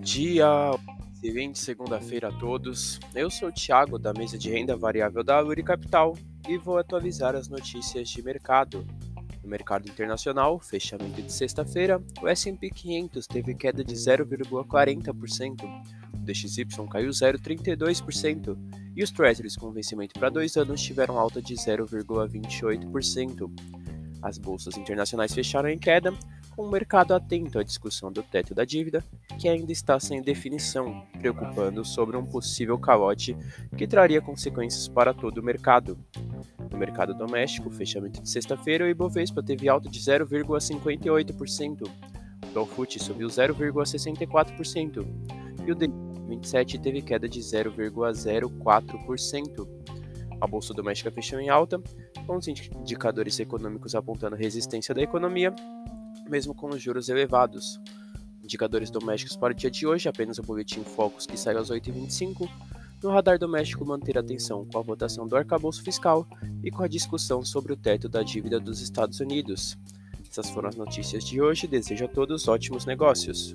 dia, excelente segunda-feira a todos. Eu sou o Thiago da mesa de renda variável da Luri Capital e vou atualizar as notícias de mercado. No mercado internacional, fechamento de sexta-feira, o S&P 500 teve queda de 0,40%, o DXY caiu 0,32% e os Treasuries com vencimento para dois anos tiveram alta de 0,28%. As bolsas internacionais fecharam em queda, com o mercado atento à discussão do teto da dívida, que ainda está sem definição, preocupando sobre um possível calote que traria consequências para todo o mercado. No mercado doméstico, fechamento de sexta-feira, o Ibovespa teve alta de 0,58%, o Dow subiu 0,64% e o D27 teve queda de 0,04%. A bolsa doméstica fechou em alta, com os indicadores econômicos apontando resistência da economia mesmo com os juros elevados. Indicadores domésticos para o dia de hoje, apenas o boletim Focus que sai às 8h25. No radar doméstico, manter atenção com a votação do arcabouço fiscal e com a discussão sobre o teto da dívida dos Estados Unidos. Essas foram as notícias de hoje. Desejo a todos ótimos negócios.